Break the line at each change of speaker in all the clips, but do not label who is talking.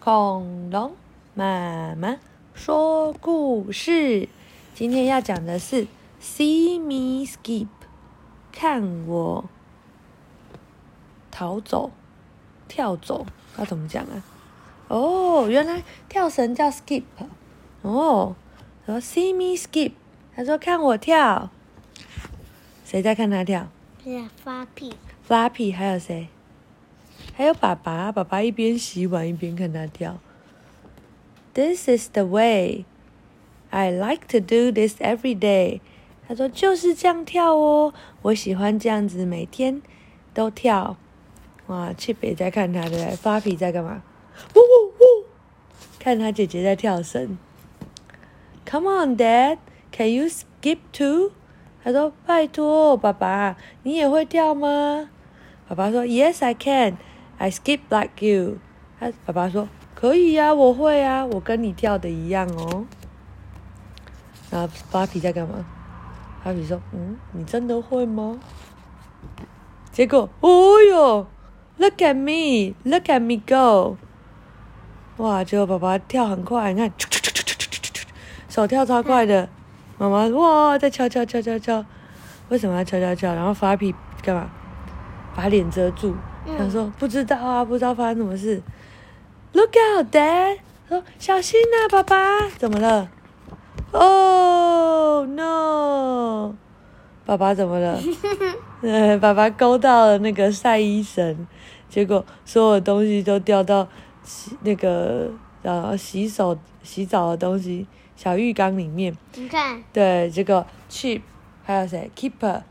恐龙妈妈说故事。今天要讲的是 “See me skip”，看我逃走、跳走，要怎么讲啊？哦，原来跳绳叫 skip。哦，说 “See me skip”，他说看我跳。谁在看他跳
是发屁。
？Flappy，还有谁？还有爸爸，爸爸一边洗碗一边看他跳。This is the way I like to do this every day。他说就是这样跳哦，我喜欢这样子每天都跳。哇，去北家看他的发皮在干嘛？呜呜呜！看他姐姐在跳绳。Come on, Dad, can you skip too？他说拜托，爸爸，你也会跳吗？爸爸说 Yes, I can。I skip like you。”他爸爸说：“可以呀、我会啊，我跟你跳的一样哦。”然后芭比在干嘛？芭比说：“嗯，你真的会吗？”结果，哦哟，Look at me, look at me go！哇，结果爸爸跳很快，你看，手跳超快的。妈妈哇，在敲敲敲敲敲，为什么要敲敲敲？然后芭比干嘛？把脸遮住，想说不知道啊，不知道发生什么事。Look out, Dad！说小心呐、爸爸，怎么了？Oh no！爸爸怎么了？呃，爸爸勾到了那个晒衣绳，结果所有东西都掉到洗那个呃洗手洗澡的东西小浴缸里面。
你看，
对，结果 Chip 还有谁 Keeper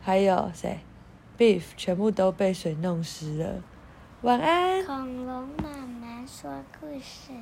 还有谁 Beef 全部都被水弄湿了。晚安。
恐龙妈妈说故事。